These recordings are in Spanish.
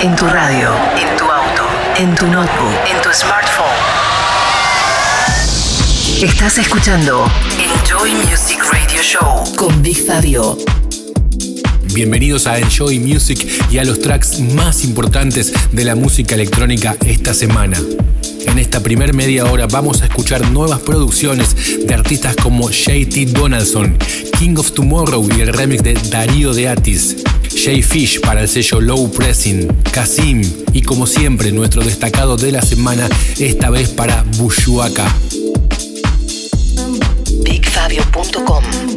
En tu radio, en tu auto, en tu notebook, en tu smartphone. Estás escuchando Enjoy Music Radio Show con Big Fabio. Bienvenidos a Enjoy Music y a los tracks más importantes de la música electrónica esta semana. En esta primer media hora vamos a escuchar nuevas producciones de artistas como JT Donaldson, King of Tomorrow y el remix de Darío de Atis, Jay Fish para el sello Low Pressing, Kasim y como siempre nuestro destacado de la semana, esta vez para Bushuaka. BigFabio.com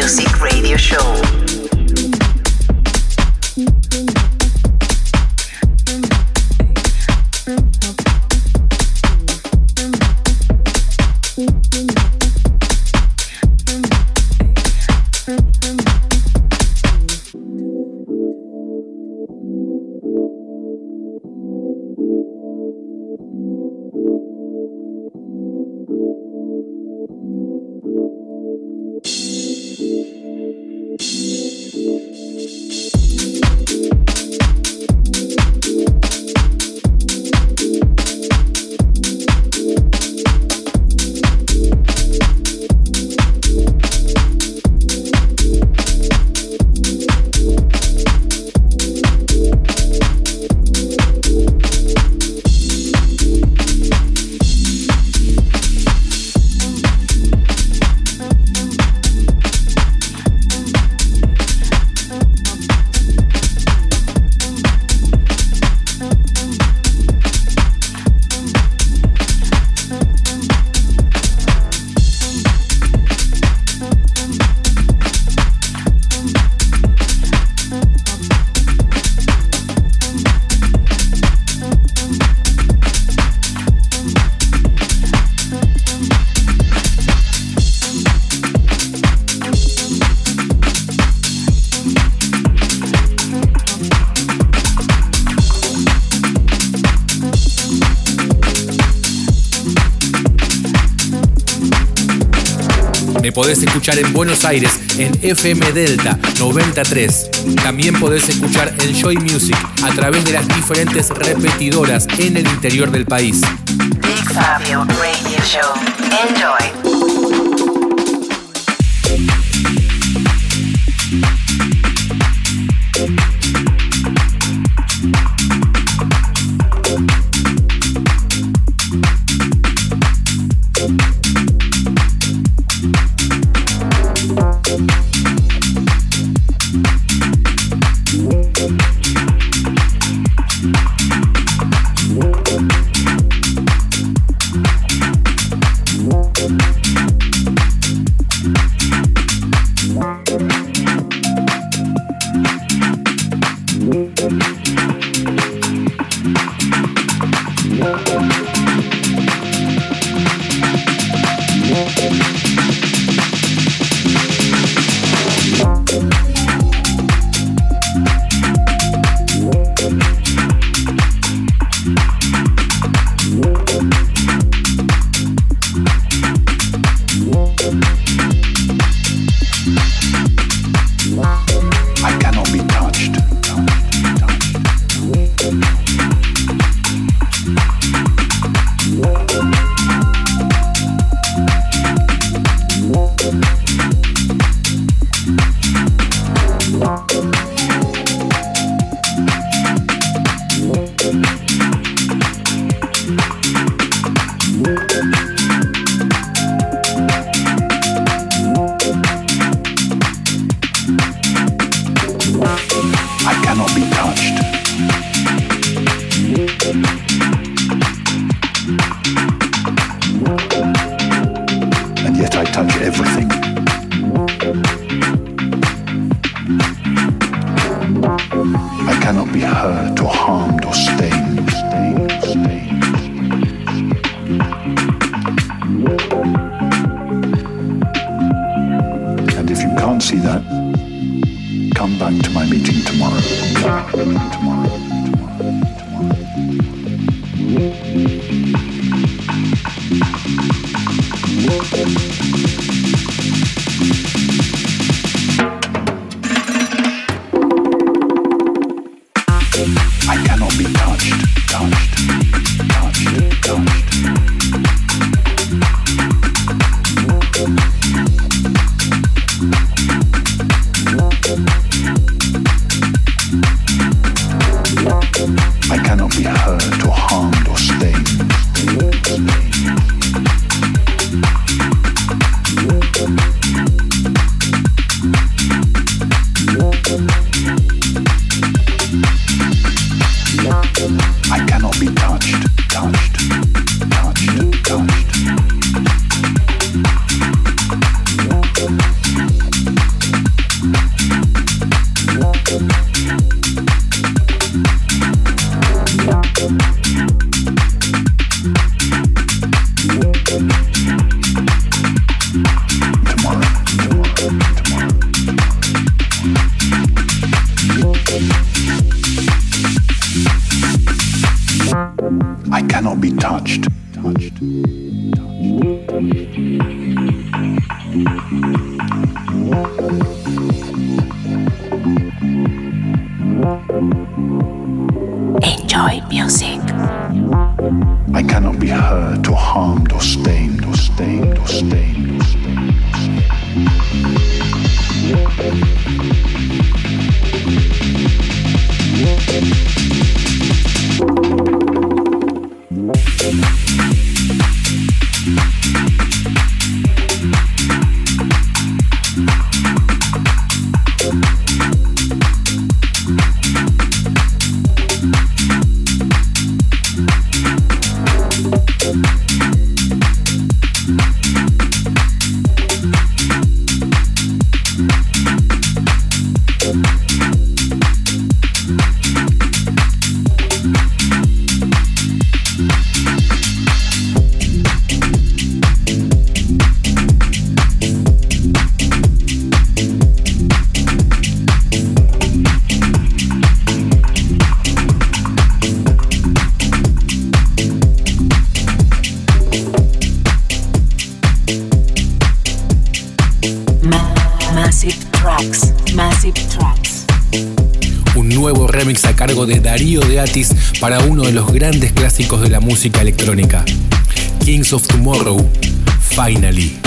Music Radio Show. En Buenos Aires en FM Delta 93. También podés escuchar Enjoy Music a través de las diferentes repetidoras en el interior del país. Big Fabio Radio Show. everything. music. Darío de Atis para uno de los grandes clásicos de la música electrónica. Kings of Tomorrow, Finally.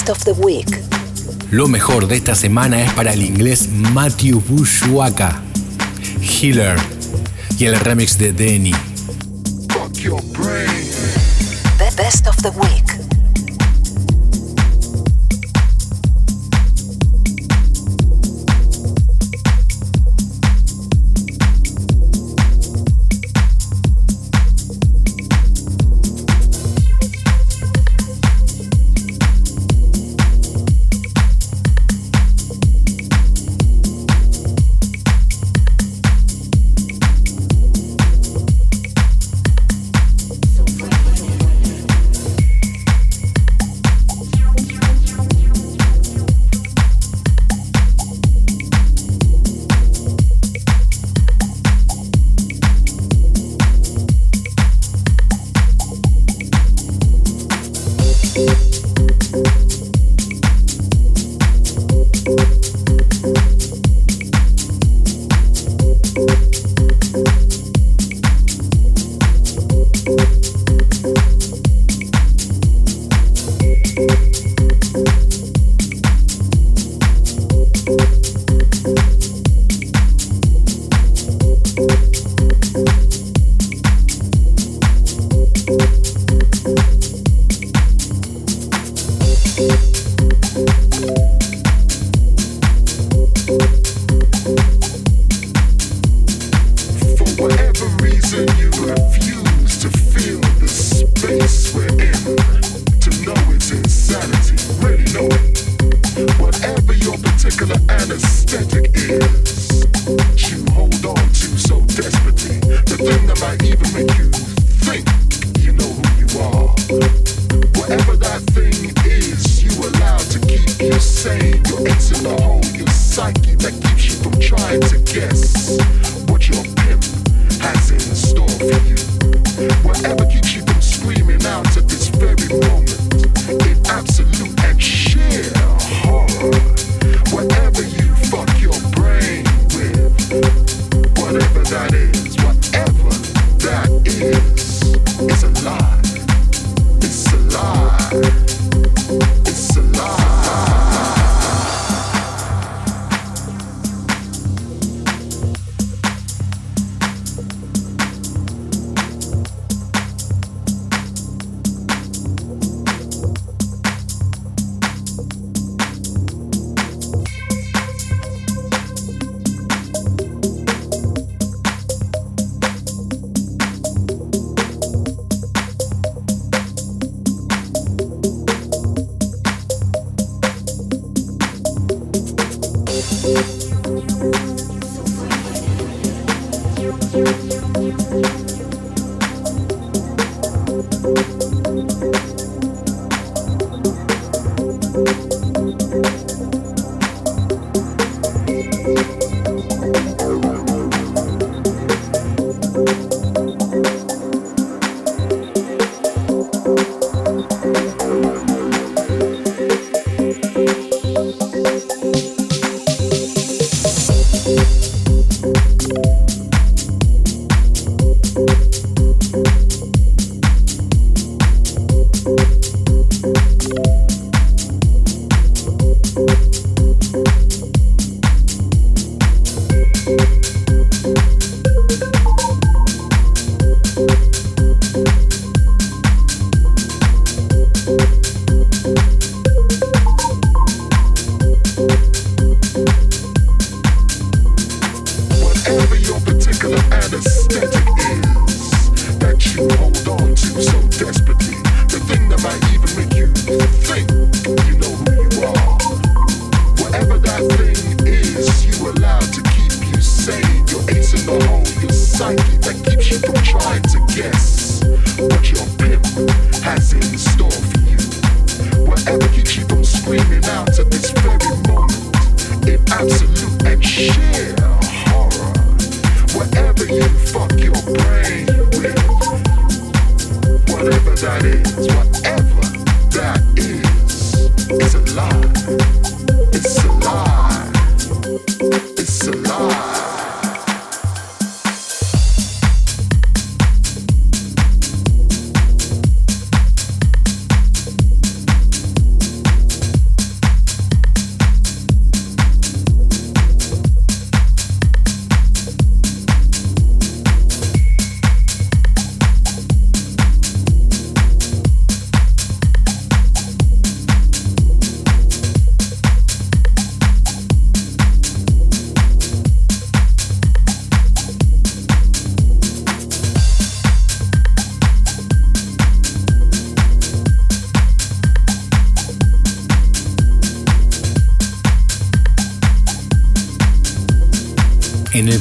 Best of the Week. Lo mejor de esta semana es para el inglés Matthew Bushwaka, Healer y el remix de Denny. Best of the Week.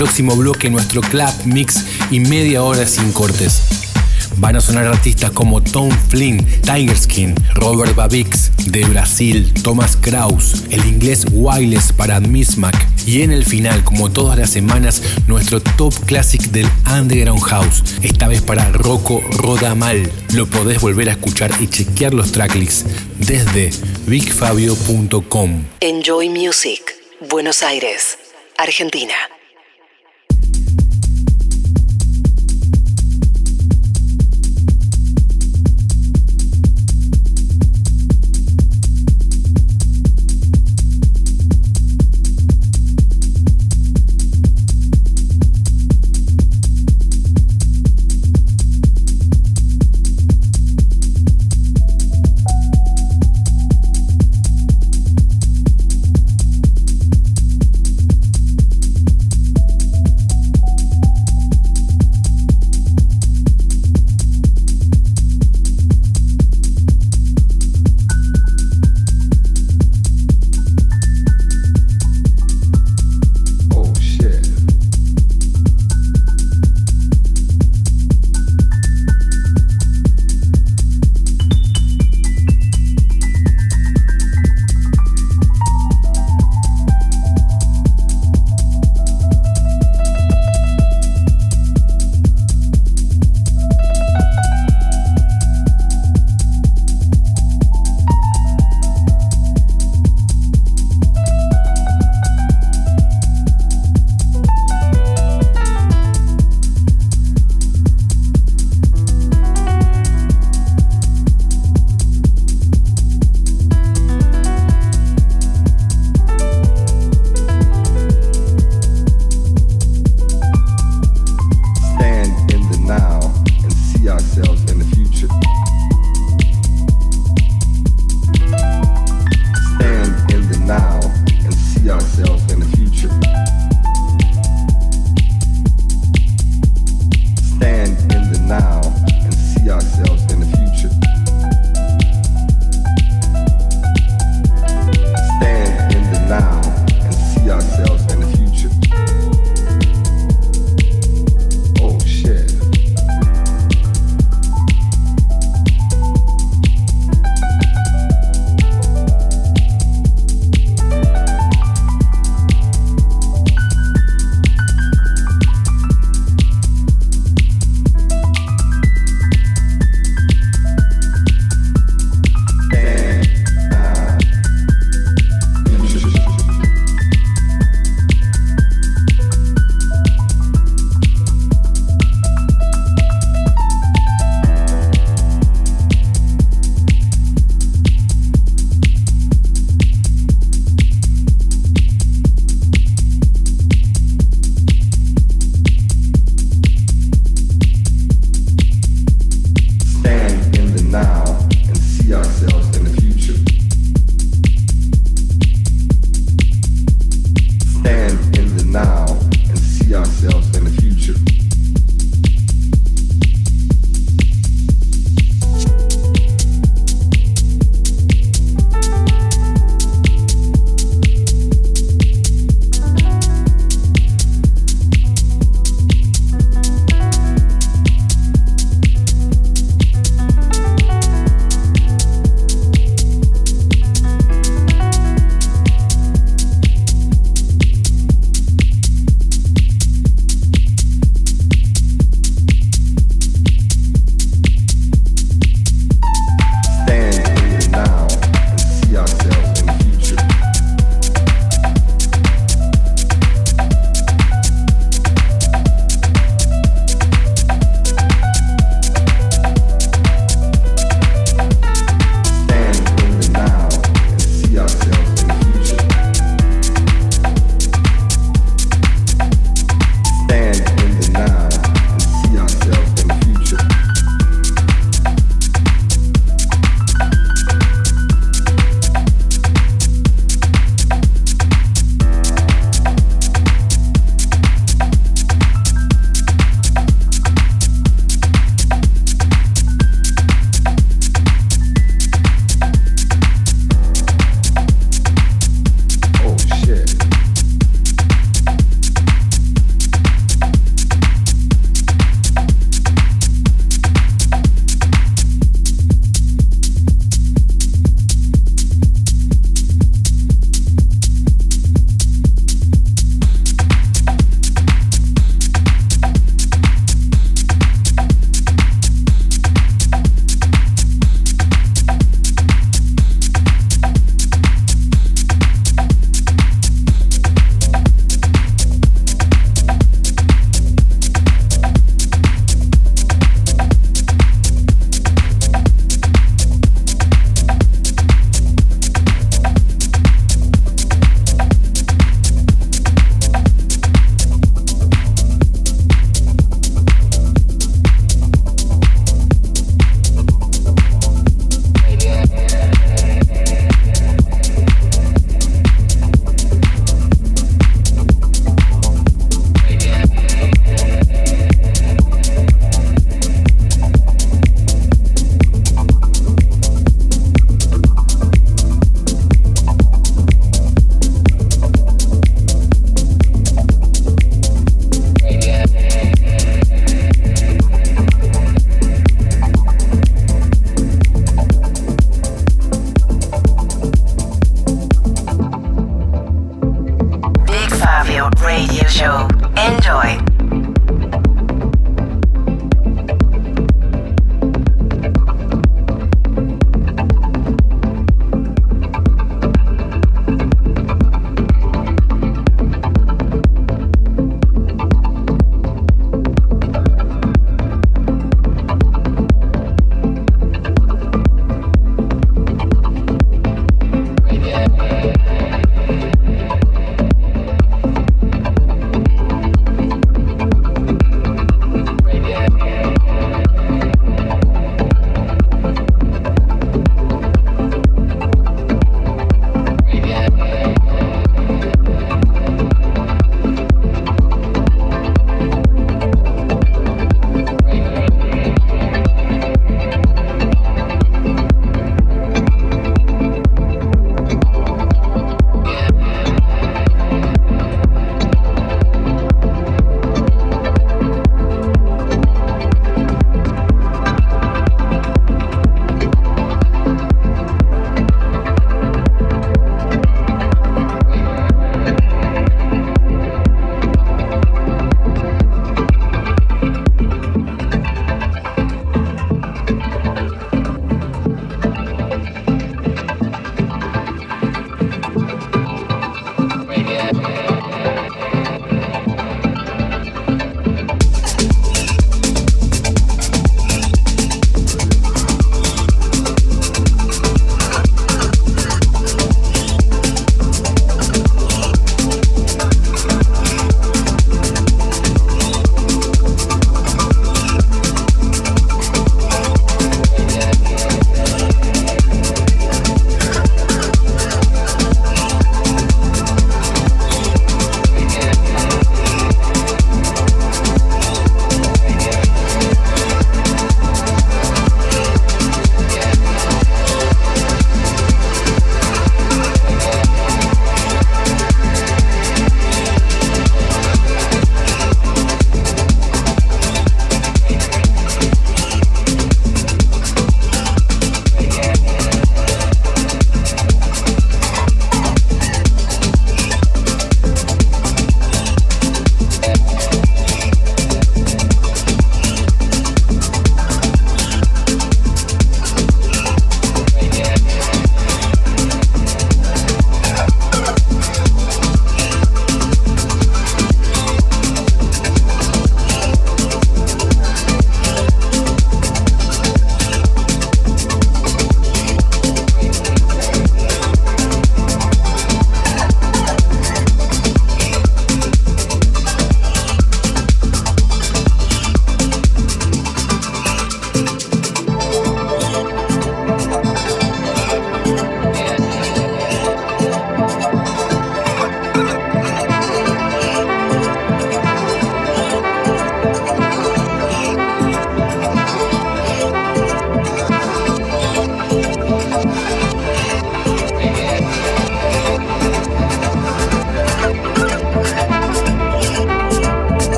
Próximo bloque nuestro club mix y media hora sin cortes. Van a sonar artistas como Tom Flynn, Tiger Skin, Robert Babix, de Brasil, Thomas Kraus, el inglés Wireless para Miss Mac. Y en el final, como todas las semanas, nuestro top classic del Underground House, esta vez para Rocco Rodamal. Lo podés volver a escuchar y chequear los tracklists desde bigfabio.com. Enjoy Music, Buenos Aires, Argentina.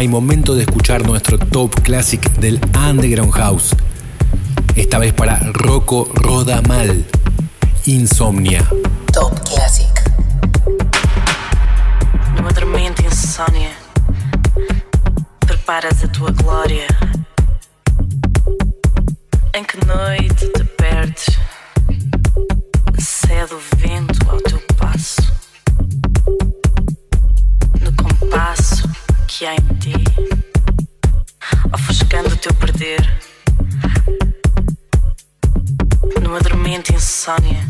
Programa y momento de escuchar nuestro top classic del Underground House. Esta vez para Rocco Rodamal, Insomnia. Dormente insônia,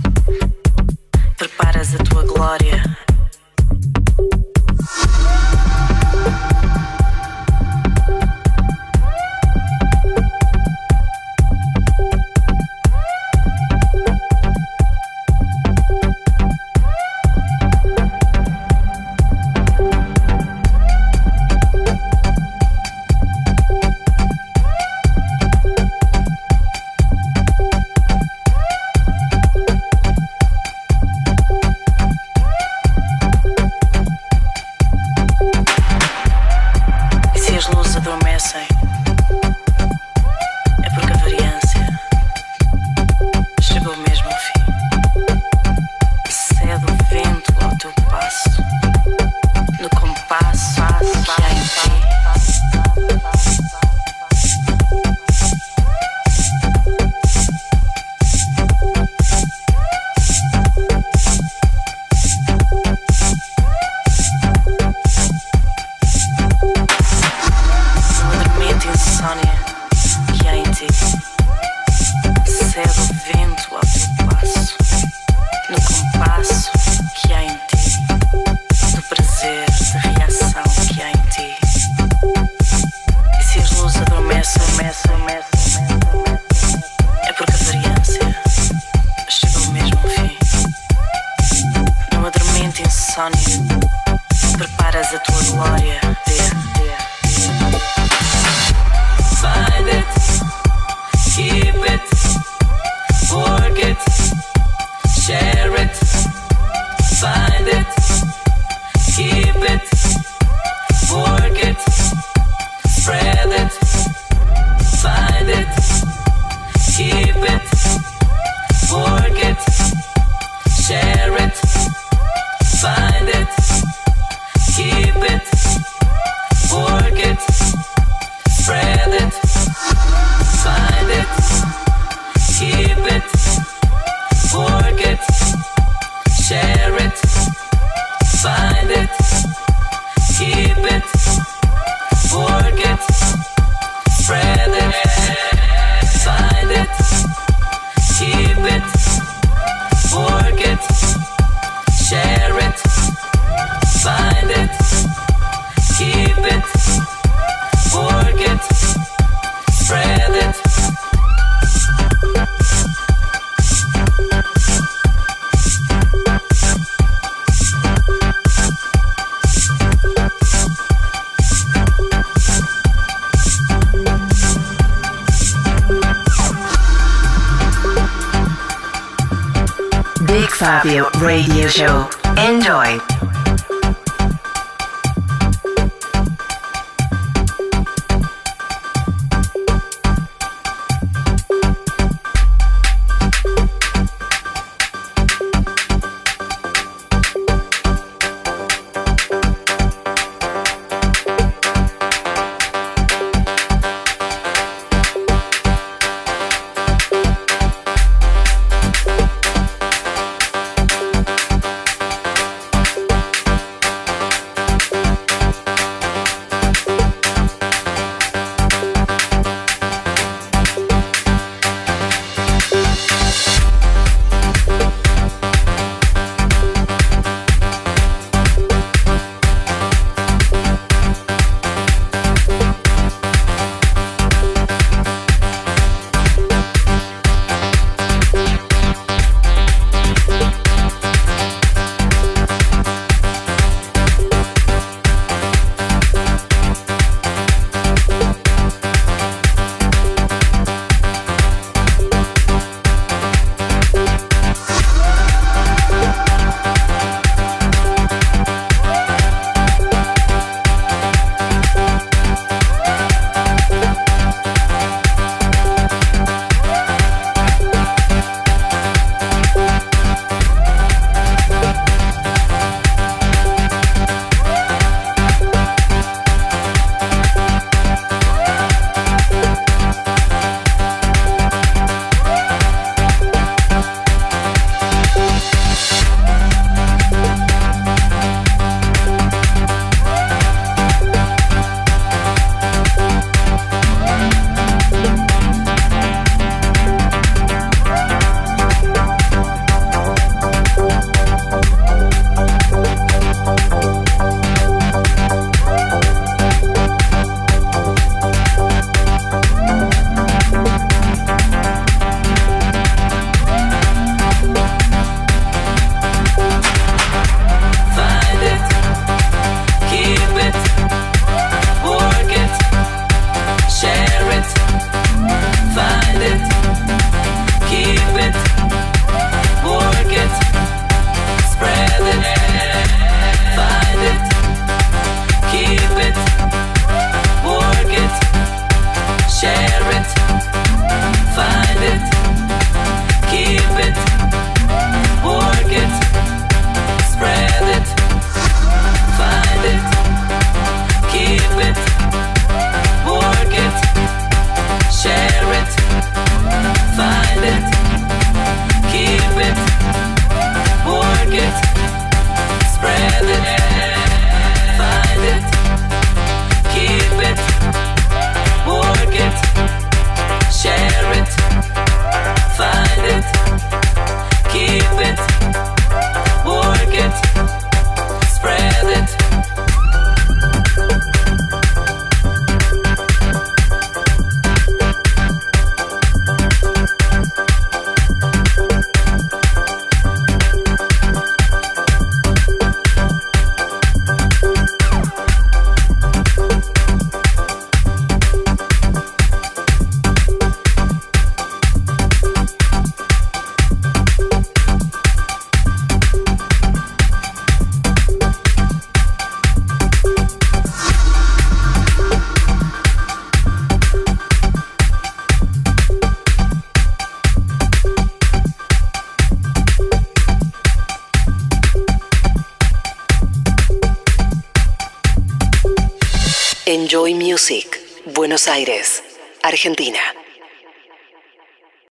preparas a tua glória.